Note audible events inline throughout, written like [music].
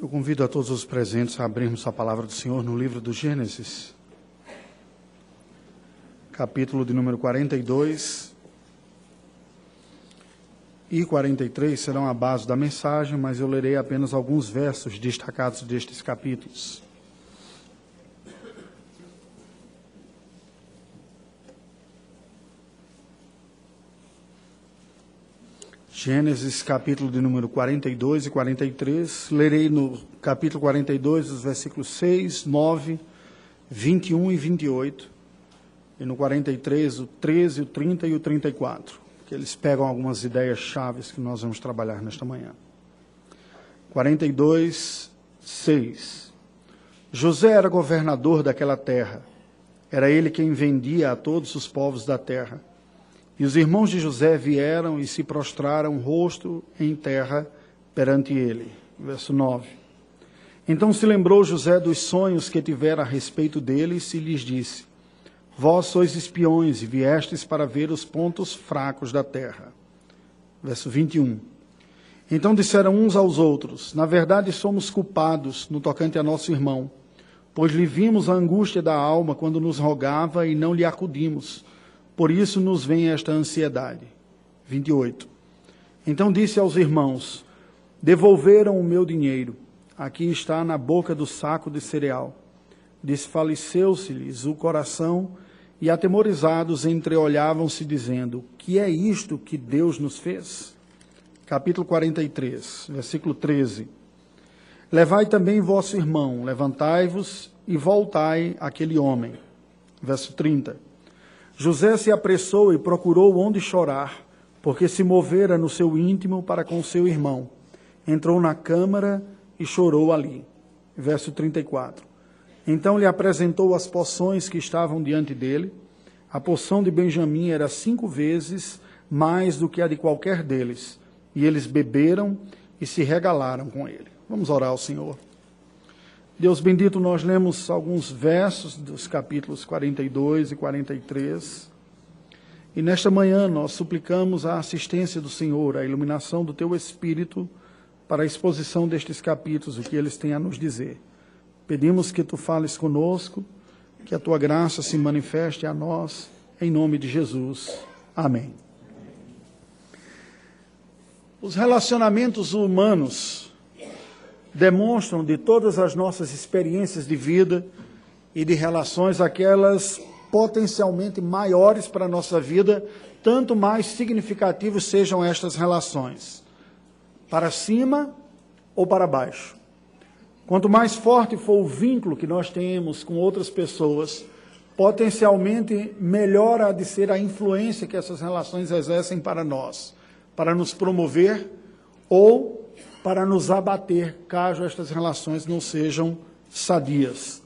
Eu convido a todos os presentes a abrirmos a palavra do Senhor no livro do Gênesis, capítulo de número 42 e 43 serão a base da mensagem, mas eu lerei apenas alguns versos destacados destes capítulos. Gênesis capítulo de número 42 e 43. Lerei no capítulo 42 os versículos 6, 9, 21 e 28. E no 43 o 13, o 30 e o 34. Que eles pegam algumas ideias chaves que nós vamos trabalhar nesta manhã. 42, 6. José era governador daquela terra. Era ele quem vendia a todos os povos da terra e os irmãos de José vieram e se prostraram rosto em terra perante ele. Verso 9. Então se lembrou José dos sonhos que tivera a respeito deles e lhes disse: Vós sois espiões e viestes para ver os pontos fracos da terra. Verso 21. Então disseram uns aos outros: Na verdade somos culpados no tocante a nosso irmão, pois lhe vimos a angústia da alma quando nos rogava e não lhe acudimos por isso nos vem esta ansiedade. 28. Então disse aos irmãos: Devolveram o meu dinheiro. Aqui está na boca do saco de cereal. Desfaleceu-se-lhes o coração e, atemorizados, entreolhavam-se, dizendo: Que é isto que Deus nos fez? Capítulo 43, versículo 13. Levai também vosso irmão, levantai-vos e voltai àquele homem. Verso 30. José se apressou e procurou onde chorar, porque se movera no seu íntimo para com seu irmão. Entrou na câmara e chorou ali. Verso 34. Então lhe apresentou as poções que estavam diante dele. A poção de Benjamim era cinco vezes mais do que a de qualquer deles. E eles beberam e se regalaram com ele. Vamos orar ao Senhor. Deus bendito, nós lemos alguns versos dos capítulos 42 e 43. E nesta manhã nós suplicamos a assistência do Senhor, a iluminação do teu Espírito para a exposição destes capítulos, o que eles têm a nos dizer. Pedimos que tu fales conosco, que a tua graça se manifeste a nós, em nome de Jesus. Amém. Os relacionamentos humanos demonstram de todas as nossas experiências de vida e de relações aquelas potencialmente maiores para a nossa vida, tanto mais significativos sejam estas relações, para cima ou para baixo. Quanto mais forte for o vínculo que nós temos com outras pessoas, potencialmente melhor há de ser a influência que essas relações exercem para nós, para nos promover ou para nos abater caso estas relações não sejam sadias.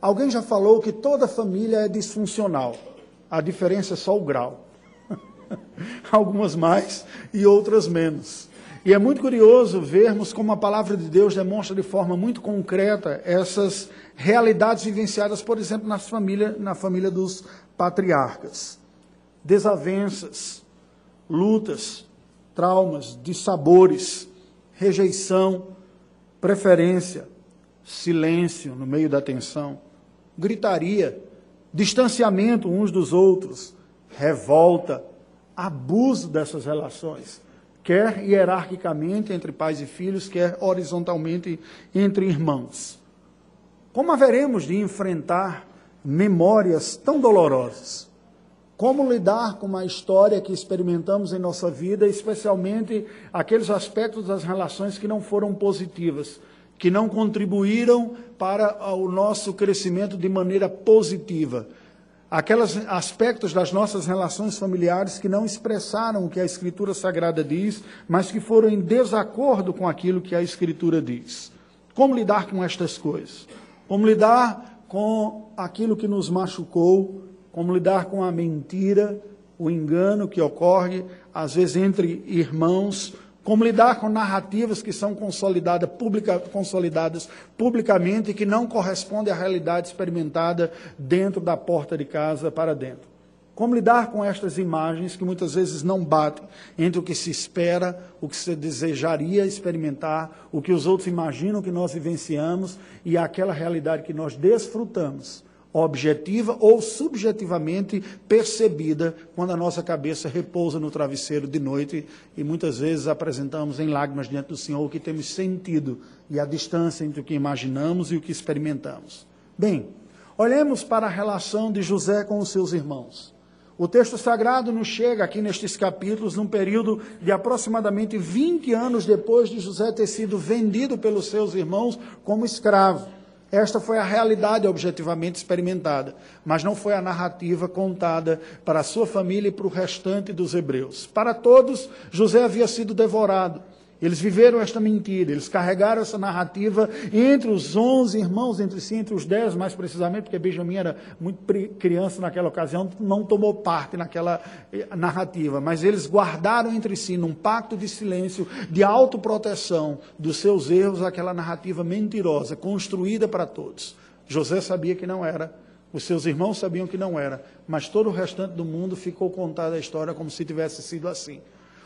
Alguém já falou que toda família é disfuncional, a diferença é só o grau. [laughs] Algumas mais e outras menos. E é muito curioso vermos como a palavra de Deus demonstra de forma muito concreta essas realidades vivenciadas, por exemplo, na família, na família dos patriarcas. Desavenças, lutas, traumas, dissabores, rejeição, preferência, silêncio no meio da tensão, gritaria, distanciamento uns dos outros, revolta, abuso dessas relações, quer hierarquicamente entre pais e filhos, quer horizontalmente entre irmãos. Como haveremos de enfrentar memórias tão dolorosas? Como lidar com uma história que experimentamos em nossa vida, especialmente aqueles aspectos das relações que não foram positivas, que não contribuíram para o nosso crescimento de maneira positiva. Aqueles aspectos das nossas relações familiares que não expressaram o que a Escritura Sagrada diz, mas que foram em desacordo com aquilo que a Escritura diz. Como lidar com estas coisas? Como lidar com aquilo que nos machucou, como lidar com a mentira, o engano que ocorre, às vezes, entre irmãos, como lidar com narrativas que são consolidadas, publica, consolidadas publicamente e que não correspondem à realidade experimentada dentro da porta de casa para dentro. Como lidar com estas imagens que muitas vezes não batem entre o que se espera, o que se desejaria experimentar, o que os outros imaginam que nós vivenciamos e aquela realidade que nós desfrutamos, objetiva ou subjetivamente percebida, quando a nossa cabeça repousa no travesseiro de noite e muitas vezes apresentamos em lágrimas diante do Senhor o que temos sentido e a distância entre o que imaginamos e o que experimentamos. Bem, olhemos para a relação de José com os seus irmãos. O texto sagrado nos chega aqui nestes capítulos num período de aproximadamente 20 anos depois de José ter sido vendido pelos seus irmãos como escravo. Esta foi a realidade objetivamente experimentada, mas não foi a narrativa contada para a sua família e para o restante dos hebreus. Para todos, José havia sido devorado. Eles viveram esta mentira, eles carregaram essa narrativa entre os onze irmãos, entre si, entre os dez, mais precisamente, porque Benjamim era muito criança naquela ocasião, não tomou parte naquela eh, narrativa, mas eles guardaram entre si, num pacto de silêncio, de autoproteção dos seus erros, aquela narrativa mentirosa, construída para todos. José sabia que não era, os seus irmãos sabiam que não era, mas todo o restante do mundo ficou contada a história como se tivesse sido assim.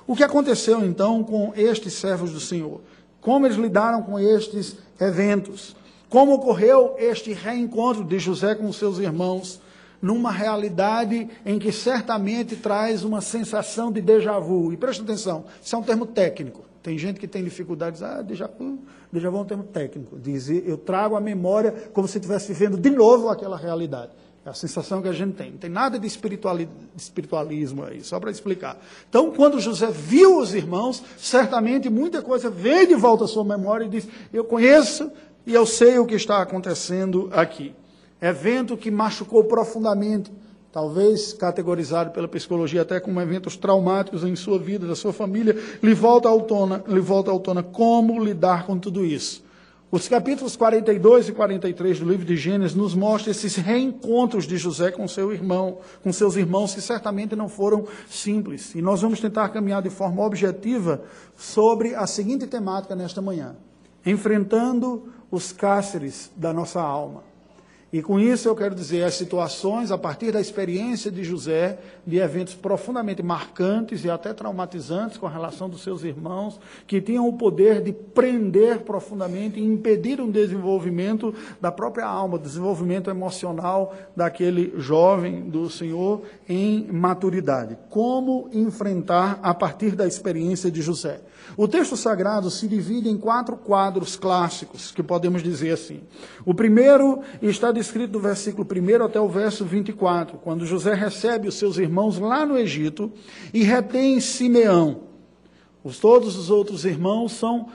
O que aconteceu então com estes servos do Senhor? Como eles lidaram com estes eventos? Como ocorreu este reencontro de José com seus irmãos? Numa realidade em que certamente traz uma sensação de déjà vu. E presta atenção, isso é um termo técnico. Tem gente que tem dificuldades, ah, déjà vu, déjà vu é um termo técnico. Diz, eu trago a memória como se estivesse vivendo de novo aquela realidade. É a sensação que a gente tem. Não tem nada de espiritualismo aí, só para explicar. Então, quando José viu os irmãos, certamente muita coisa veio de volta à sua memória e disse: Eu conheço e eu sei o que está acontecendo aqui. Evento que machucou profundamente, talvez categorizado pela psicologia até como eventos traumáticos em sua vida, da sua família, lhe volta à tona, lhe volta à tona como lidar com tudo isso. Os capítulos 42 e 43 do livro de Gênesis nos mostram esses reencontros de José com seu irmão, com seus irmãos que certamente não foram simples. E nós vamos tentar caminhar de forma objetiva sobre a seguinte temática nesta manhã: enfrentando os cáceres da nossa alma. E com isso eu quero dizer as situações, a partir da experiência de José, de eventos profundamente marcantes e até traumatizantes com a relação dos seus irmãos, que tinham o poder de prender profundamente e impedir um desenvolvimento da própria alma, desenvolvimento emocional daquele jovem do Senhor em maturidade. Como enfrentar a partir da experiência de José? O texto sagrado se divide em quatro quadros clássicos, que podemos dizer assim. O primeiro está descrito do versículo 1 até o verso 24, quando José recebe os seus irmãos lá no Egito e retém Simeão. Os, todos os outros irmãos são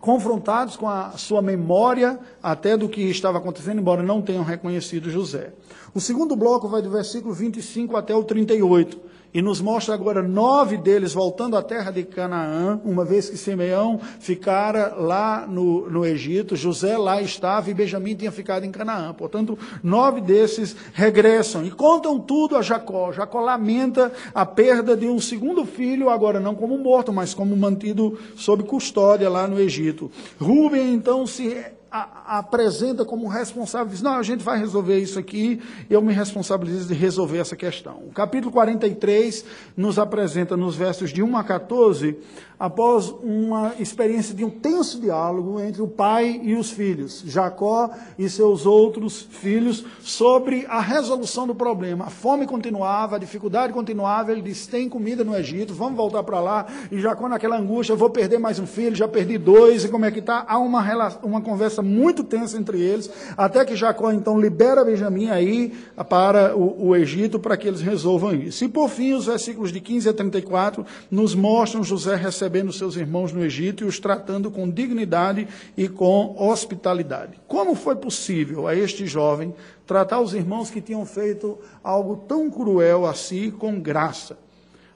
confrontados com a sua memória até do que estava acontecendo, embora não tenham reconhecido José. O segundo bloco vai do versículo 25 até o 38 e nos mostra agora nove deles voltando à terra de Canaã, uma vez que Simeão ficara lá no, no Egito, José lá estava e Benjamim tinha ficado em Canaã. Portanto, nove desses regressam e contam tudo a Jacó. Jacó lamenta a perda de um segundo filho, agora não como morto, mas como mantido sob custódia lá no Egito. Rubem então se a, apresenta como responsável, diz: Não, a gente vai resolver isso aqui, eu me responsabilizo de resolver essa questão. O capítulo 43 nos apresenta nos versos de 1 a 14 após uma experiência de um tenso diálogo entre o pai e os filhos, Jacó e seus outros filhos, sobre a resolução do problema. A fome continuava, a dificuldade continuava. Ele disse: tem comida no Egito, vamos voltar para lá. E Jacó, naquela angústia, vou perder mais um filho, já perdi dois, e como é que está? Há uma, uma conversa muito tensa entre eles, até que Jacó então libera Benjamim aí para o, o Egito para que eles resolvam isso. E por fim, os versículos de 15 a 34 nos mostram José recebendo recebendo seus irmãos no Egito e os tratando com dignidade e com hospitalidade. Como foi possível a este jovem tratar os irmãos que tinham feito algo tão cruel a si com graça?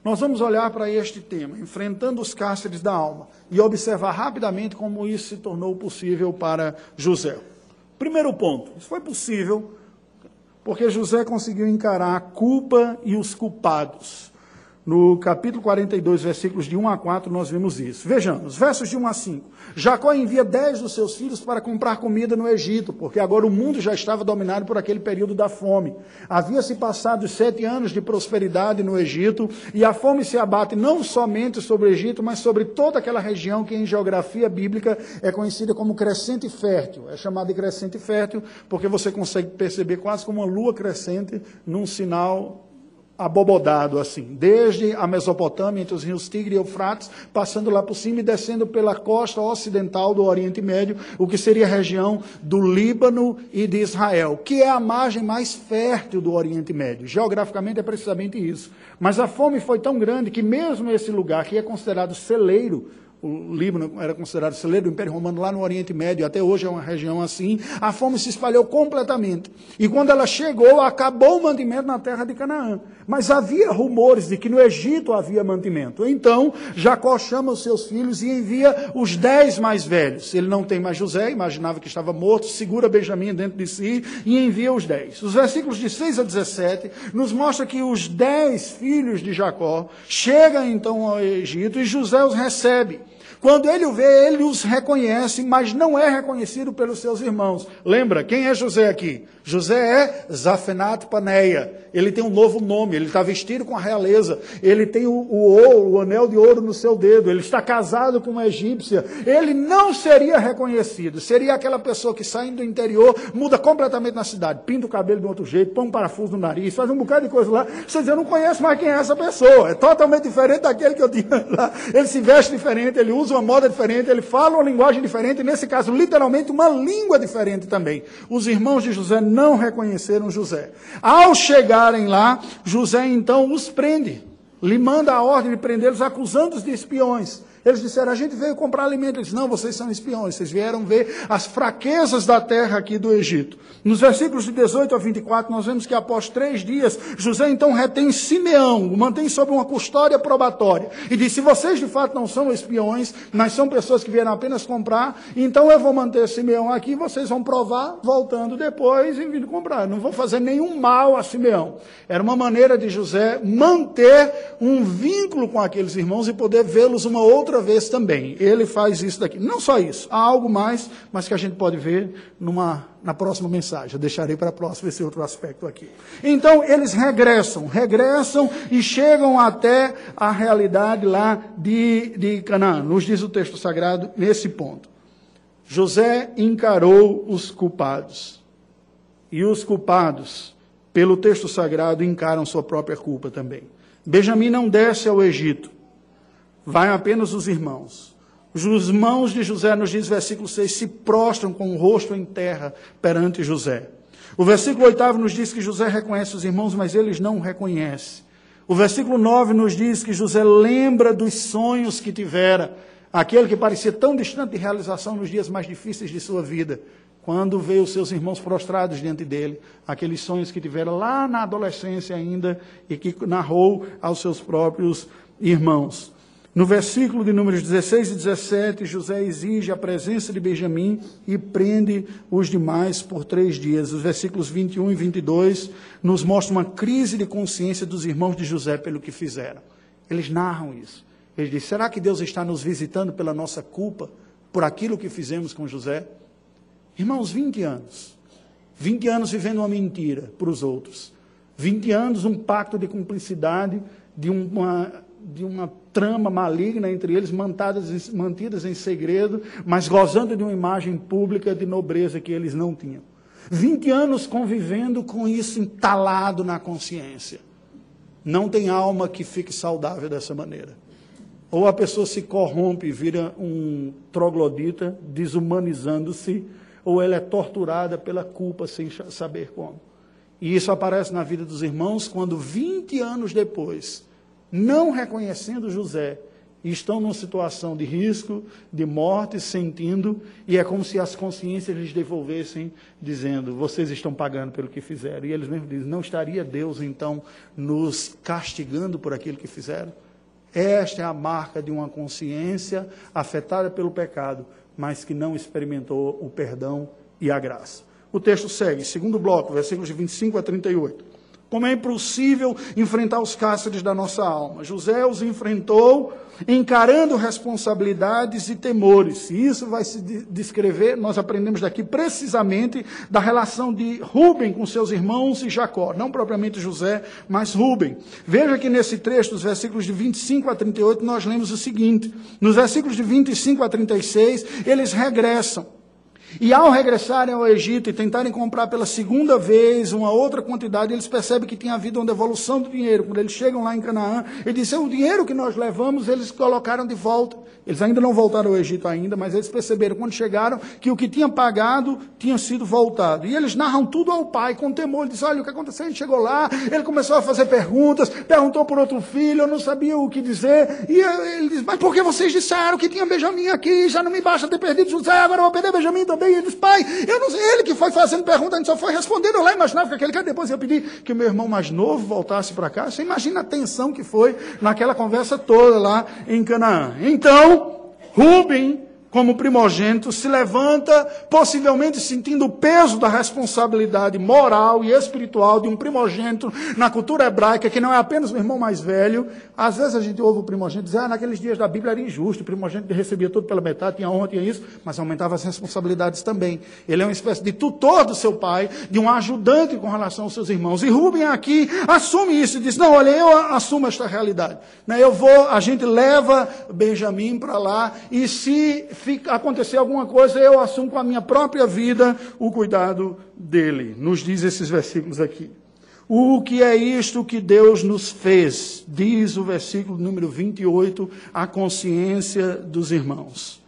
Nós vamos olhar para este tema, enfrentando os cárceres da alma, e observar rapidamente como isso se tornou possível para José. Primeiro ponto: isso foi possível porque José conseguiu encarar a culpa e os culpados. No capítulo 42, versículos de 1 a 4, nós vemos isso. Vejamos, versos de 1 a 5. Jacó envia dez dos seus filhos para comprar comida no Egito, porque agora o mundo já estava dominado por aquele período da fome. Havia se passado sete anos de prosperidade no Egito, e a fome se abate não somente sobre o Egito, mas sobre toda aquela região que em geografia bíblica é conhecida como crescente fértil. É chamada de crescente fértil porque você consegue perceber quase como uma lua crescente num sinal abobodado assim, desde a Mesopotâmia, entre os rios Tigre e Eufrates, passando lá por cima e descendo pela costa ocidental do Oriente Médio, o que seria a região do Líbano e de Israel, que é a margem mais fértil do Oriente Médio. Geograficamente é precisamente isso. Mas a fome foi tão grande que mesmo esse lugar, que é considerado celeiro o Líbano era considerado celeiro do Império Romano lá no Oriente Médio, até hoje é uma região assim. A fome se espalhou completamente. E quando ela chegou, acabou o mantimento na terra de Canaã. Mas havia rumores de que no Egito havia mantimento. Então, Jacó chama os seus filhos e envia os dez mais velhos. Ele não tem mais José, imaginava que estava morto, segura Benjamim dentro de si e envia os dez. Os versículos de 6 a 17 nos mostra que os dez filhos de Jacó chegam então ao Egito e José os recebe. Quando ele o vê, ele os reconhece, mas não é reconhecido pelos seus irmãos. Lembra, quem é José aqui? José é Zafenat Paneia. Ele tem um novo nome, ele está vestido com a realeza, ele tem o, o, ouro, o anel de ouro no seu dedo, ele está casado com uma egípcia. Ele não seria reconhecido, seria aquela pessoa que saindo do interior, muda completamente na cidade, pinta o cabelo de outro jeito, põe um parafuso no nariz, faz um bocado de coisa lá. Você diz, eu não conheço mais quem é essa pessoa, é totalmente diferente daquele que eu tinha lá. Ele se veste diferente, ele usa uma moda diferente, ele fala uma linguagem diferente, nesse caso, literalmente, uma língua diferente também. Os irmãos de José não reconheceram José. Ao chegarem lá, José então os prende, lhe manda a ordem de prendê-los, acusando-os de espiões. Eles disseram: A gente veio comprar alimento. Eles disseram: Não, vocês são espiões. Vocês vieram ver as fraquezas da terra aqui do Egito. Nos versículos de 18 a 24, nós vemos que após três dias, José então retém Simeão, o mantém sob uma custódia probatória. E diz: Se vocês de fato não são espiões, mas são pessoas que vieram apenas comprar, então eu vou manter Simeão aqui. Vocês vão provar, voltando depois e vindo comprar. Não vou fazer nenhum mal a Simeão. Era uma maneira de José manter um vínculo com aqueles irmãos e poder vê-los uma outra outra vez também. Ele faz isso daqui. Não só isso, há algo mais, mas que a gente pode ver numa, na próxima mensagem. Eu deixarei para a próxima esse outro aspecto aqui. Então, eles regressam, regressam e chegam até a realidade lá de, de Canaã. Nos diz o texto sagrado nesse ponto. José encarou os culpados. E os culpados, pelo texto sagrado, encaram sua própria culpa também. Benjamim não desce ao Egito vai apenas os irmãos. Os irmãos de José, nos diz versículo 6, se prostram com o rosto em terra perante José. O versículo 8 nos diz que José reconhece os irmãos, mas eles não o reconhecem. O versículo 9 nos diz que José lembra dos sonhos que tivera, aquele que parecia tão distante de realização nos dias mais difíceis de sua vida, quando veio os seus irmãos prostrados diante dele, aqueles sonhos que tivera lá na adolescência ainda e que narrou aos seus próprios irmãos. No versículo de números 16 e 17, José exige a presença de Benjamim e prende os demais por três dias. Os versículos 21 e 22 nos mostram uma crise de consciência dos irmãos de José pelo que fizeram. Eles narram isso. Eles dizem: será que Deus está nos visitando pela nossa culpa, por aquilo que fizemos com José? Irmãos, 20 anos. 20 anos vivendo uma mentira para os outros. 20 anos um pacto de cumplicidade, de uma de uma trama maligna entre eles, mantadas, mantidas em segredo, mas gozando de uma imagem pública de nobreza que eles não tinham. 20 anos convivendo com isso entalado na consciência. Não tem alma que fique saudável dessa maneira. Ou a pessoa se corrompe vira um troglodita, desumanizando-se, ou ela é torturada pela culpa sem saber como. E isso aparece na vida dos irmãos quando, 20 anos depois, não reconhecendo José, estão numa situação de risco, de morte, sentindo, e é como se as consciências lhes devolvessem, dizendo: vocês estão pagando pelo que fizeram. E eles mesmos dizem: não estaria Deus então nos castigando por aquilo que fizeram? Esta é a marca de uma consciência afetada pelo pecado, mas que não experimentou o perdão e a graça. O texto segue, segundo bloco, versículos de 25 a 38. Como é impossível enfrentar os cárceres da nossa alma. José os enfrentou encarando responsabilidades e temores. E isso vai se descrever, nós aprendemos daqui precisamente da relação de Rubem com seus irmãos e Jacó, não propriamente José, mas Rubem. Veja que nesse trecho, dos versículos de 25 a 38, nós lemos o seguinte: nos versículos de 25 a 36, eles regressam. E ao regressarem ao Egito e tentarem comprar pela segunda vez uma outra quantidade, eles percebem que tinha havido uma devolução do dinheiro. Quando eles chegam lá em Canaã, eles dizem, o dinheiro que nós levamos, eles colocaram de volta. Eles ainda não voltaram ao Egito ainda, mas eles perceberam quando chegaram que o que tinha pagado tinha sido voltado. E eles narram tudo ao pai com temor. Ele diz, olha o que aconteceu, gente chegou lá, ele começou a fazer perguntas, perguntou por outro filho, eu não sabia o que dizer. E ele diz, mas por que vocês disseram que tinha Benjamim aqui? Já não me basta ter perdido José, agora eu vou perder Benjamim também também. Ele disse, pai, eu não sei, ele que foi fazendo pergunta, a gente só foi respondendo. Eu lá imaginava que aquele cara depois ia pedir que o meu irmão mais novo voltasse para cá. Você imagina a tensão que foi naquela conversa toda lá em Canaã. Então, Rubem como primogênito, se levanta, possivelmente sentindo o peso da responsabilidade moral e espiritual de um primogênito na cultura hebraica, que não é apenas o irmão mais velho. Às vezes a gente ouve o primogênito dizer, ah, naqueles dias da Bíblia era injusto, o primogênito recebia tudo pela metade, tinha honra, tinha isso, mas aumentava as responsabilidades também. Ele é uma espécie de tutor do seu pai, de um ajudante com relação aos seus irmãos. E Rubem aqui assume isso e diz, não, olha, eu assumo esta realidade. Né, eu vou, a gente leva Benjamim para lá, e se acontecer alguma coisa, eu assumo com a minha própria vida o cuidado dele. Nos diz esses versículos aqui. O que é isto que Deus nos fez? Diz o versículo número 28, a consciência dos irmãos.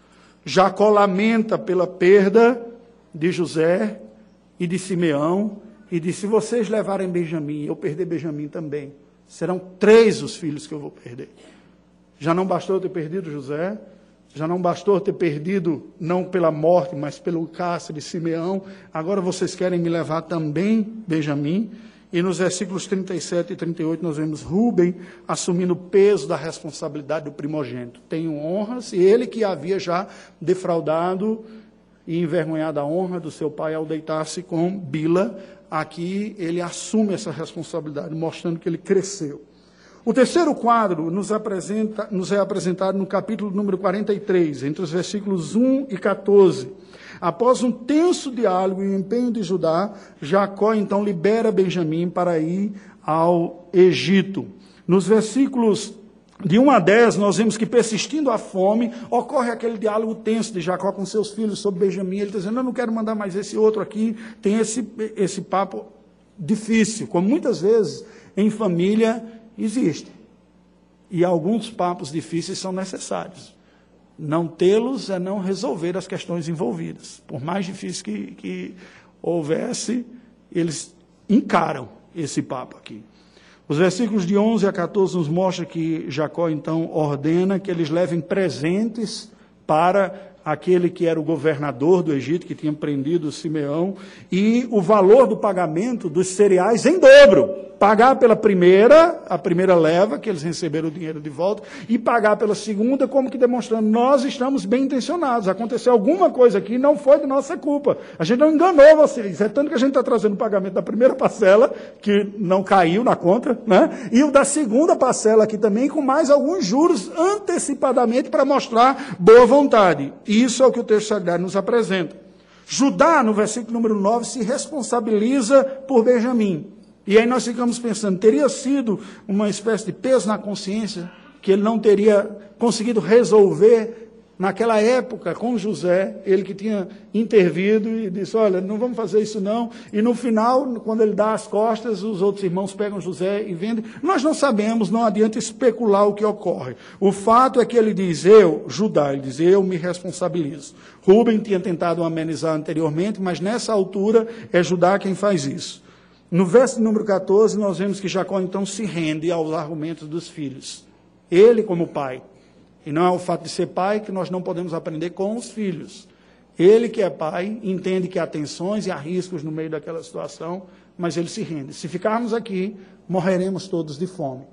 Jacó lamenta pela perda de José e de Simeão, e diz: se vocês levarem Benjamim, eu perder Benjamim também. Serão três os filhos que eu vou perder. Já não bastou eu ter perdido José, já não bastou ter perdido, não pela morte, mas pelo cárcere de Simeão. Agora vocês querem me levar também, Benjamim. E nos versículos 37 e 38 nós vemos Rubem assumindo o peso da responsabilidade do primogênito. Tenho honras, e ele que havia já defraudado e envergonhado a honra do seu pai ao deitar-se com Bila, aqui ele assume essa responsabilidade, mostrando que ele cresceu. O terceiro quadro nos, apresenta, nos é apresentado no capítulo número 43, entre os versículos 1 e 14. Após um tenso diálogo e empenho de Judá, Jacó então libera Benjamim para ir ao Egito. Nos versículos de 1 a 10, nós vemos que persistindo a fome, ocorre aquele diálogo tenso de Jacó com seus filhos sobre Benjamim. Ele está dizendo: Eu não quero mandar mais esse outro aqui. Tem esse, esse papo difícil, como muitas vezes em família existe. E alguns papos difíceis são necessários. Não tê-los é não resolver as questões envolvidas. Por mais difícil que, que houvesse, eles encaram esse papo aqui. Os versículos de 11 a 14 nos mostram que Jacó então ordena que eles levem presentes para aquele que era o governador do Egito, que tinha prendido Simeão, e o valor do pagamento dos cereais em dobro. Pagar pela primeira, a primeira leva, que eles receberam o dinheiro de volta, e pagar pela segunda, como que demonstrando, nós estamos bem intencionados. Aconteceu alguma coisa aqui, não foi de nossa culpa. A gente não enganou vocês. É tanto que a gente está trazendo o pagamento da primeira parcela, que não caiu na conta, né? e o da segunda parcela aqui também, com mais alguns juros antecipadamente para mostrar boa vontade. Isso é o que o texto sagrado nos apresenta. Judá, no versículo número 9, se responsabiliza por Benjamim. E aí nós ficamos pensando, teria sido uma espécie de peso na consciência que ele não teria conseguido resolver naquela época com José, ele que tinha intervido e disse: Olha, não vamos fazer isso não. E no final, quando ele dá as costas, os outros irmãos pegam José e vendem. Nós não sabemos, não adianta especular o que ocorre. O fato é que ele diz: Eu, Judá, ele diz: Eu me responsabilizo. Rubem tinha tentado amenizar anteriormente, mas nessa altura é Judá quem faz isso. No verso número 14, nós vemos que Jacó então se rende aos argumentos dos filhos. Ele como pai. E não é o fato de ser pai que nós não podemos aprender com os filhos. Ele que é pai entende que há tensões e há riscos no meio daquela situação, mas ele se rende. Se ficarmos aqui, morreremos todos de fome.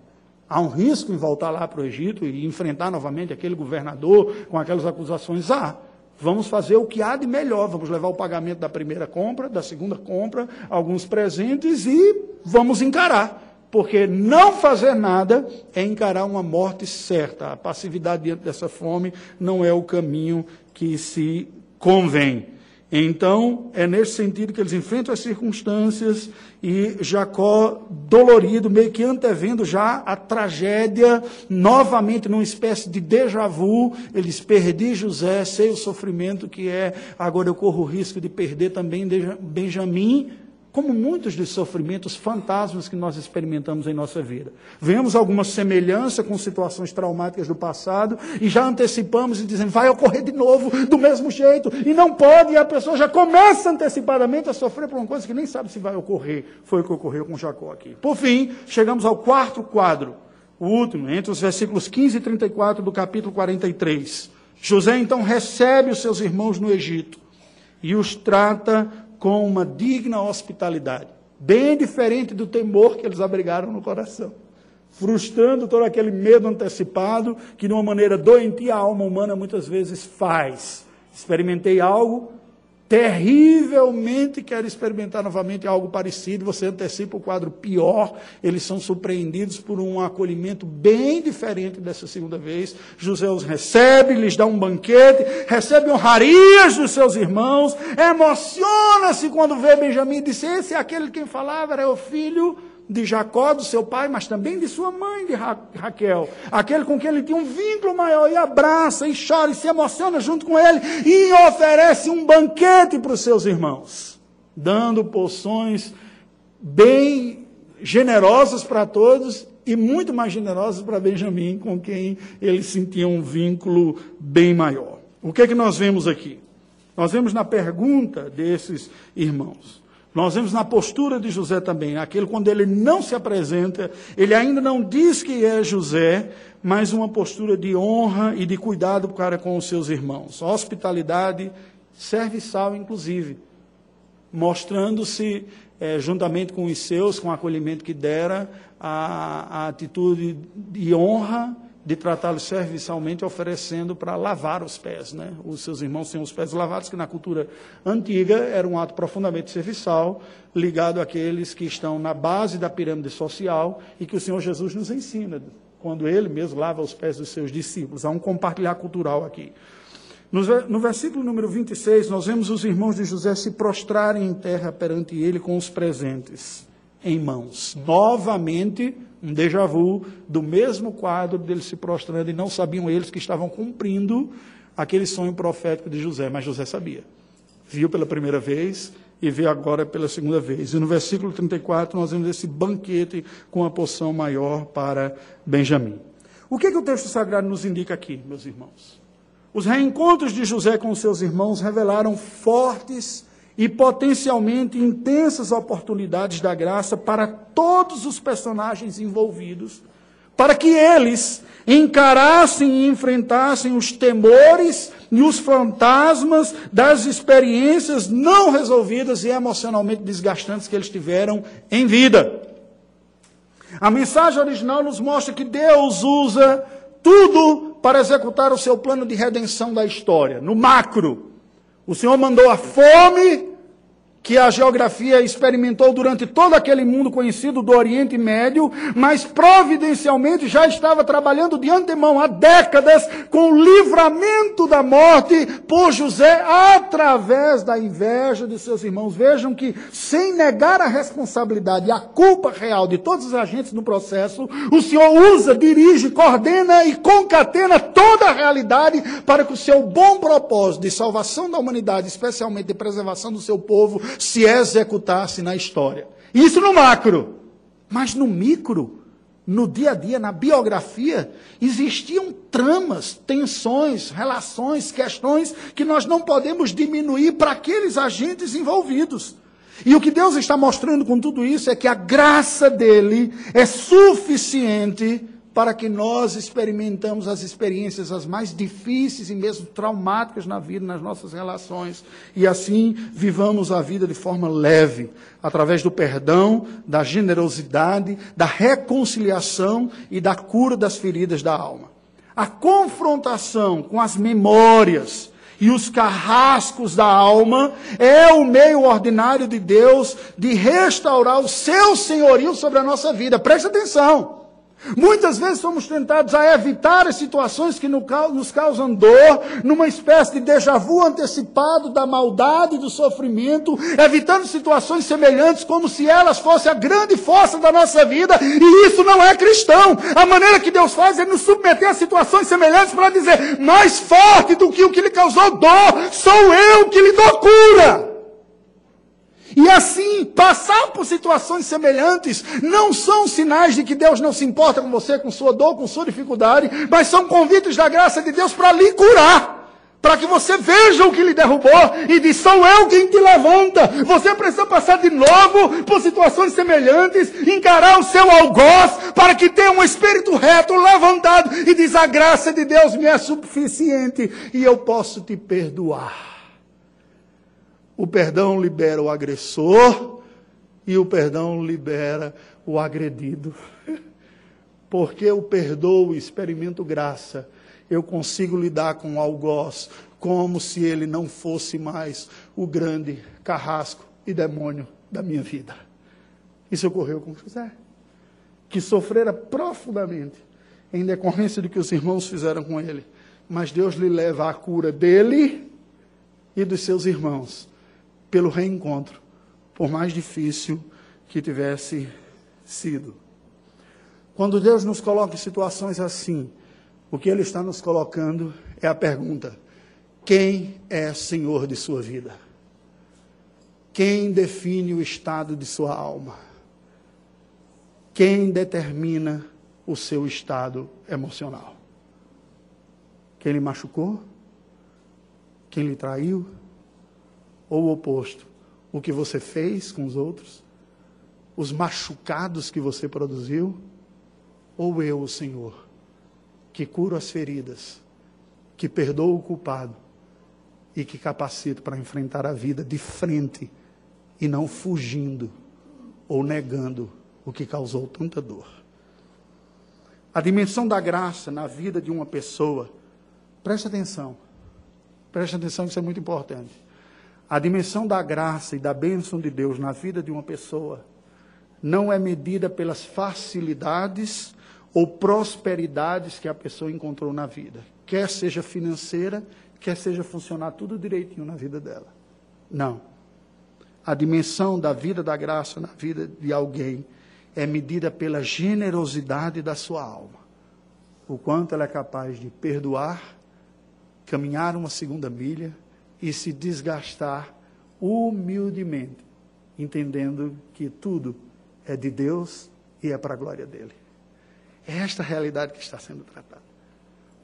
Há um risco em voltar lá para o Egito e enfrentar novamente aquele governador com aquelas acusações? Há. Vamos fazer o que há de melhor. Vamos levar o pagamento da primeira compra, da segunda compra, alguns presentes e vamos encarar. Porque não fazer nada é encarar uma morte certa. A passividade diante dessa fome não é o caminho que se convém. Então, é nesse sentido que eles enfrentam as circunstâncias e Jacó, dolorido, meio que antevendo já a tragédia, novamente numa espécie de déjà vu, eles perdi José, sei o sofrimento que é, agora eu corro o risco de perder também Benjamim, como muitos dos sofrimentos fantasmas que nós experimentamos em nossa vida. Vemos alguma semelhança com situações traumáticas do passado e já antecipamos e dizemos, vai ocorrer de novo, do mesmo jeito, e não pode, e a pessoa já começa antecipadamente a sofrer por uma coisa que nem sabe se vai ocorrer. Foi o que ocorreu com Jacó aqui. Por fim, chegamos ao quarto quadro, o último, entre os versículos 15 e 34 do capítulo 43. José então recebe os seus irmãos no Egito e os trata com uma digna hospitalidade, bem diferente do temor que eles abrigaram no coração, frustrando todo aquele medo antecipado que, de uma maneira doentia, a alma humana muitas vezes faz. Experimentei algo, terrivelmente quer experimentar novamente algo parecido, você antecipa o quadro pior, eles são surpreendidos por um acolhimento bem diferente dessa segunda vez. José os recebe, lhes dá um banquete, recebe honrarias dos seus irmãos, emociona-se quando vê Benjamim e diz: Esse é aquele quem falava, era o filho de Jacó, do seu pai, mas também de sua mãe, de Ra Raquel. Aquele com quem ele tinha um vínculo maior, e abraça, e chora, e se emociona junto com ele, e oferece um banquete para os seus irmãos, dando porções bem generosas para todos e muito mais generosas para Benjamim, com quem ele sentia um vínculo bem maior. O que é que nós vemos aqui? Nós vemos na pergunta desses irmãos. Nós vemos na postura de José também, aquele quando ele não se apresenta, ele ainda não diz que é José, mas uma postura de honra e de cuidado para com os seus irmãos. Hospitalidade serviçal, inclusive, mostrando-se, é, juntamente com os seus, com o acolhimento que dera, a, a atitude de honra de tratá-los serviçalmente, oferecendo para lavar os pés. Né? Os seus irmãos tinham os pés lavados, que na cultura antiga era um ato profundamente serviçal, ligado àqueles que estão na base da pirâmide social e que o Senhor Jesus nos ensina, quando ele mesmo lava os pés dos seus discípulos. Há um compartilhar cultural aqui. No versículo número 26, nós vemos os irmãos de José se prostrarem em terra perante ele com os presentes em mãos. Novamente, um déjà vu do mesmo quadro deles se prostrando e não sabiam eles que estavam cumprindo aquele sonho profético de José, mas José sabia. Viu pela primeira vez e vê agora pela segunda vez. E no versículo 34 nós vemos esse banquete com a porção maior para Benjamim. O que, que o texto sagrado nos indica aqui, meus irmãos? Os reencontros de José com seus irmãos revelaram fortes e potencialmente intensas oportunidades da graça para todos os personagens envolvidos, para que eles encarassem e enfrentassem os temores e os fantasmas das experiências não resolvidas e emocionalmente desgastantes que eles tiveram em vida. A mensagem original nos mostra que Deus usa tudo para executar o seu plano de redenção da história, no macro. O Senhor mandou a fome que a geografia experimentou durante todo aquele mundo conhecido do Oriente Médio, mas providencialmente já estava trabalhando de antemão há décadas com o livramento da morte por José através da inveja de seus irmãos. Vejam que, sem negar a responsabilidade e a culpa real de todos os agentes no processo, o Senhor usa, dirige, coordena e concatena toda a realidade para que o seu bom propósito de salvação da humanidade, especialmente de preservação do seu povo, se executasse na história. Isso no macro. Mas no micro, no dia a dia, na biografia, existiam tramas, tensões, relações, questões que nós não podemos diminuir para aqueles agentes envolvidos. E o que Deus está mostrando com tudo isso é que a graça dele é suficiente para que nós experimentamos as experiências as mais difíceis e mesmo traumáticas na vida, nas nossas relações, e assim vivamos a vida de forma leve, através do perdão, da generosidade, da reconciliação e da cura das feridas da alma. A confrontação com as memórias e os carrascos da alma, é o meio ordinário de Deus de restaurar o seu senhorio sobre a nossa vida. Preste atenção. Muitas vezes somos tentados a evitar as situações que nos causam dor, numa espécie de déjà vu antecipado da maldade e do sofrimento, evitando situações semelhantes como se elas fossem a grande força da nossa vida, e isso não é cristão. A maneira que Deus faz é nos submeter a situações semelhantes para dizer: mais forte do que o que lhe causou dor, sou eu que lhe dou cura. E assim, passar por situações semelhantes não são sinais de que Deus não se importa com você, com sua dor, com sua dificuldade, mas são convites da graça de Deus para lhe curar. Para que você veja o que lhe derrubou e diz: sou eu quem te levanta. Você precisa passar de novo por situações semelhantes, encarar o seu algoz, para que tenha um espírito reto levantado e diz: a graça de Deus me é suficiente e eu posso te perdoar. O perdão libera o agressor e o perdão libera o agredido. [laughs] Porque eu perdoo e experimento graça, eu consigo lidar com o algoz como se ele não fosse mais o grande carrasco e demônio da minha vida. Isso ocorreu com José, que sofrera profundamente em decorrência do que os irmãos fizeram com ele. Mas Deus lhe leva à cura dele e dos seus irmãos pelo reencontro, por mais difícil que tivesse sido. Quando Deus nos coloca em situações assim, o que Ele está nos colocando é a pergunta: quem é Senhor de sua vida? Quem define o estado de sua alma? Quem determina o seu estado emocional? Quem lhe machucou? Quem lhe traiu? Ou o oposto? O que você fez com os outros? Os machucados que você produziu? Ou eu, o Senhor, que curo as feridas, que perdoo o culpado e que capacito para enfrentar a vida de frente e não fugindo ou negando o que causou tanta dor? A dimensão da graça na vida de uma pessoa, preste atenção, preste atenção, isso é muito importante a dimensão da graça e da bênção de Deus na vida de uma pessoa não é medida pelas facilidades ou prosperidades que a pessoa encontrou na vida, quer seja financeira, quer seja funcionar tudo direitinho na vida dela. Não. A dimensão da vida da graça na vida de alguém é medida pela generosidade da sua alma. O quanto ela é capaz de perdoar, caminhar uma segunda milha e se desgastar humildemente, entendendo que tudo é de Deus e é para a glória dele. É esta realidade que está sendo tratada.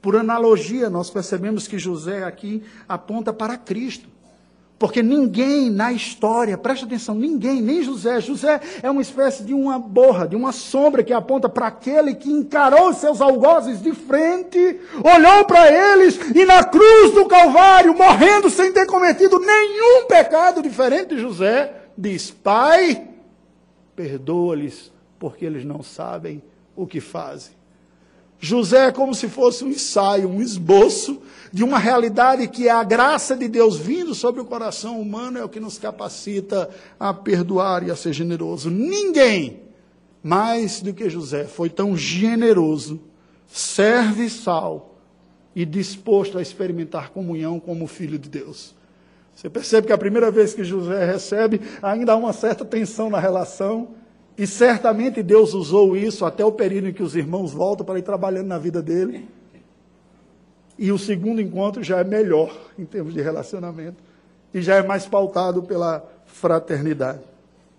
Por analogia, nós percebemos que José aqui aponta para Cristo. Porque ninguém na história, presta atenção, ninguém, nem José. José é uma espécie de uma borra, de uma sombra que aponta para aquele que encarou seus algozes de frente, olhou para eles e na cruz do Calvário, morrendo sem ter cometido nenhum pecado diferente de José, diz: Pai, perdoa-lhes, porque eles não sabem o que fazem. José é como se fosse um ensaio, um esboço de uma realidade que é a graça de Deus vindo sobre o coração humano é o que nos capacita a perdoar e a ser generoso. Ninguém mais do que José foi tão generoso, serve sal e disposto a experimentar comunhão como filho de Deus. Você percebe que a primeira vez que José recebe, ainda há uma certa tensão na relação, e certamente Deus usou isso até o período em que os irmãos voltam para ir trabalhando na vida dele. E o segundo encontro já é melhor em termos de relacionamento e já é mais pautado pela fraternidade.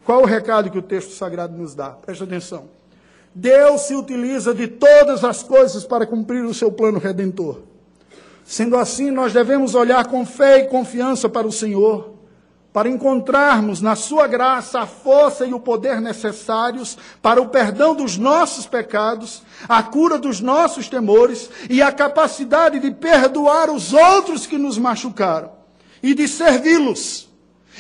Qual o recado que o texto sagrado nos dá? Preste atenção. Deus se utiliza de todas as coisas para cumprir o seu plano redentor. Sendo assim, nós devemos olhar com fé e confiança para o Senhor para encontrarmos na Sua graça a força e o poder necessários para o perdão dos nossos pecados, a cura dos nossos temores e a capacidade de perdoar os outros que nos machucaram e de servi-los.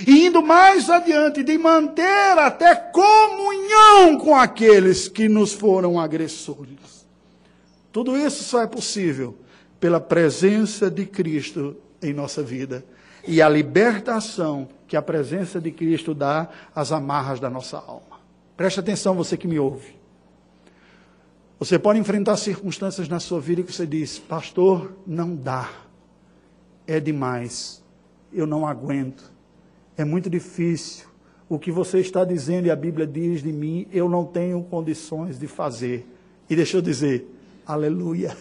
E indo mais adiante, de manter até comunhão com aqueles que nos foram agressores. Tudo isso só é possível pela presença de Cristo em nossa vida e a libertação que a presença de Cristo dá às amarras da nossa alma. Preste atenção, você que me ouve. Você pode enfrentar circunstâncias na sua vida que você diz, pastor, não dá, é demais, eu não aguento, é muito difícil. O que você está dizendo e a Bíblia diz de mim, eu não tenho condições de fazer. E deixa eu dizer, aleluia.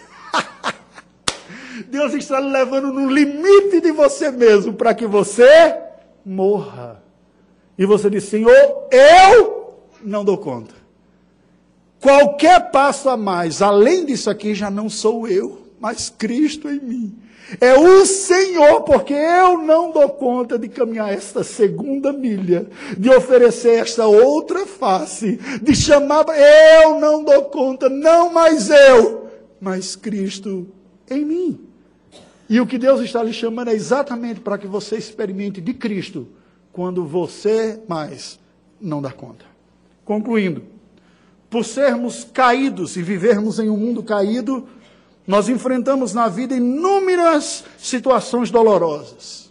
[laughs] Deus está levando no limite de você mesmo para que você morra. E você diz, Senhor, eu não dou conta. Qualquer passo a mais, além disso aqui, já não sou eu, mas Cristo em mim. É o Senhor, porque eu não dou conta de caminhar esta segunda milha, de oferecer esta outra face, de chamar. Eu não dou conta, não mais eu, mas Cristo em mim. E o que Deus está lhe chamando é exatamente para que você experimente de Cristo quando você mais não dá conta. Concluindo, por sermos caídos e vivermos em um mundo caído, nós enfrentamos na vida inúmeras situações dolorosas.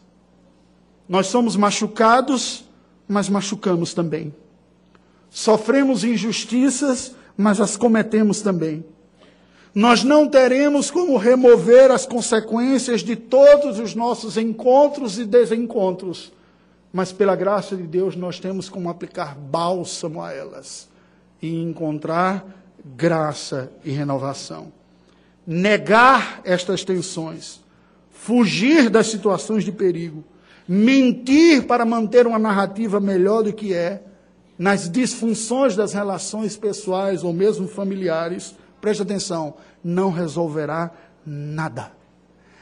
Nós somos machucados, mas machucamos também. Sofremos injustiças, mas as cometemos também. Nós não teremos como remover as consequências de todos os nossos encontros e desencontros, mas pela graça de Deus nós temos como aplicar bálsamo a elas e encontrar graça e renovação. Negar estas tensões, fugir das situações de perigo, mentir para manter uma narrativa melhor do que é, nas disfunções das relações pessoais ou mesmo familiares, preste atenção, não resolverá nada.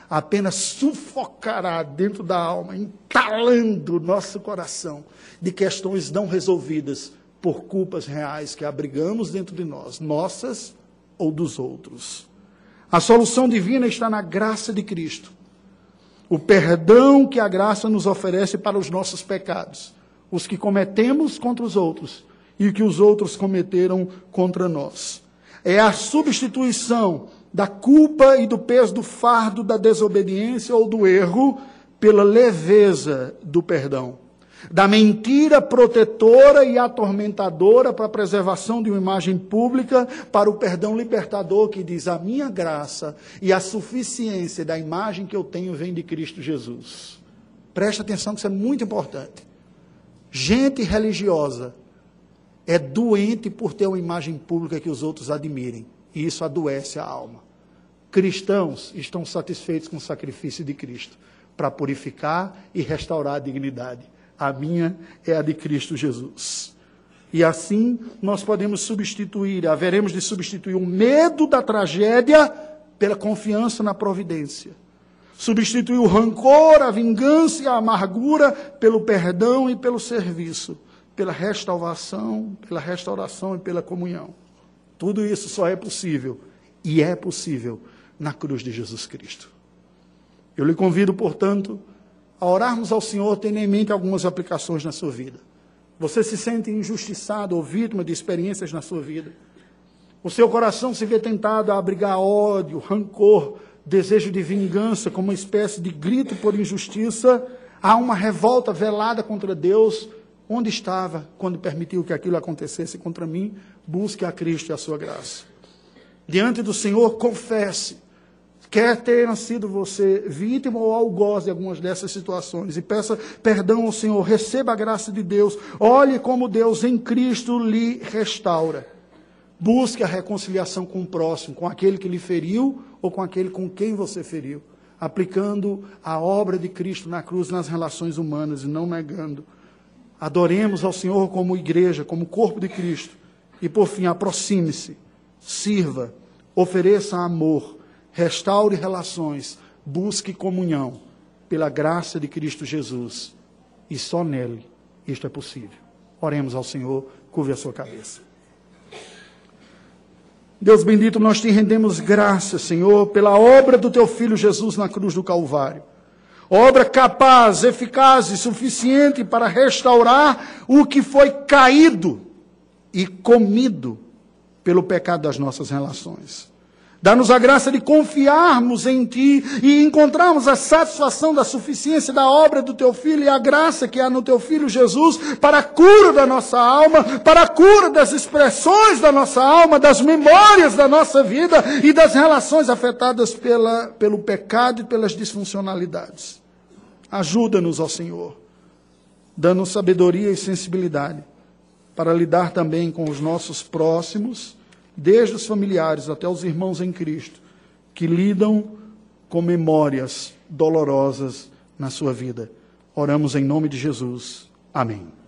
Apenas sufocará dentro da alma, entalando nosso coração de questões não resolvidas por culpas reais que abrigamos dentro de nós, nossas ou dos outros. A solução divina está na graça de Cristo. O perdão que a graça nos oferece para os nossos pecados, os que cometemos contra os outros e o que os outros cometeram contra nós é a substituição da culpa e do peso do fardo da desobediência ou do erro pela leveza do perdão. Da mentira protetora e atormentadora para a preservação de uma imagem pública, para o perdão libertador que diz: a minha graça e a suficiência da imagem que eu tenho vem de Cristo Jesus. Preste atenção que isso é muito importante. Gente religiosa é doente por ter uma imagem pública que os outros admirem. E isso adoece a alma. Cristãos estão satisfeitos com o sacrifício de Cristo para purificar e restaurar a dignidade. A minha é a de Cristo Jesus. E assim nós podemos substituir, haveremos de substituir o medo da tragédia pela confiança na providência. Substituir o rancor, a vingança e a amargura pelo perdão e pelo serviço pela restauração, pela restauração e pela comunhão. Tudo isso só é possível e é possível na cruz de Jesus Cristo. Eu lhe convido, portanto, a orarmos ao Senhor tendo em mente algumas aplicações na sua vida. Você se sente injustiçado ou vítima de experiências na sua vida. O seu coração se vê tentado a abrigar ódio, rancor, desejo de vingança, como uma espécie de grito por injustiça. Há uma revolta velada contra Deus Onde estava quando permitiu que aquilo acontecesse contra mim? Busque a Cristo e a sua graça. Diante do Senhor, confesse. Quer tenha sido você vítima ou algoz de algumas dessas situações e peça perdão ao Senhor, receba a graça de Deus, olhe como Deus em Cristo lhe restaura. Busque a reconciliação com o próximo, com aquele que lhe feriu ou com aquele com quem você feriu, aplicando a obra de Cristo na cruz nas relações humanas e não negando. Adoremos ao Senhor como igreja, como corpo de Cristo. E por fim, aproxime-se, sirva, ofereça amor, restaure relações, busque comunhão pela graça de Cristo Jesus. E só nele isto é possível. Oremos ao Senhor, curve a sua cabeça. Deus bendito, nós te rendemos graças, Senhor, pela obra do teu filho Jesus na cruz do Calvário obra capaz, eficaz e suficiente para restaurar o que foi caído e comido pelo pecado das nossas relações. Dá-nos a graça de confiarmos em Ti e encontrarmos a satisfação da suficiência da obra do Teu Filho e a graça que há no Teu Filho Jesus para a cura da nossa alma, para a cura das expressões da nossa alma, das memórias da nossa vida e das relações afetadas pela, pelo pecado e pelas disfuncionalidades. Ajuda-nos, ó Senhor, dando sabedoria e sensibilidade para lidar também com os nossos próximos desde os familiares até os irmãos em Cristo, que lidam com memórias dolorosas na sua vida. Oramos em nome de Jesus. Amém.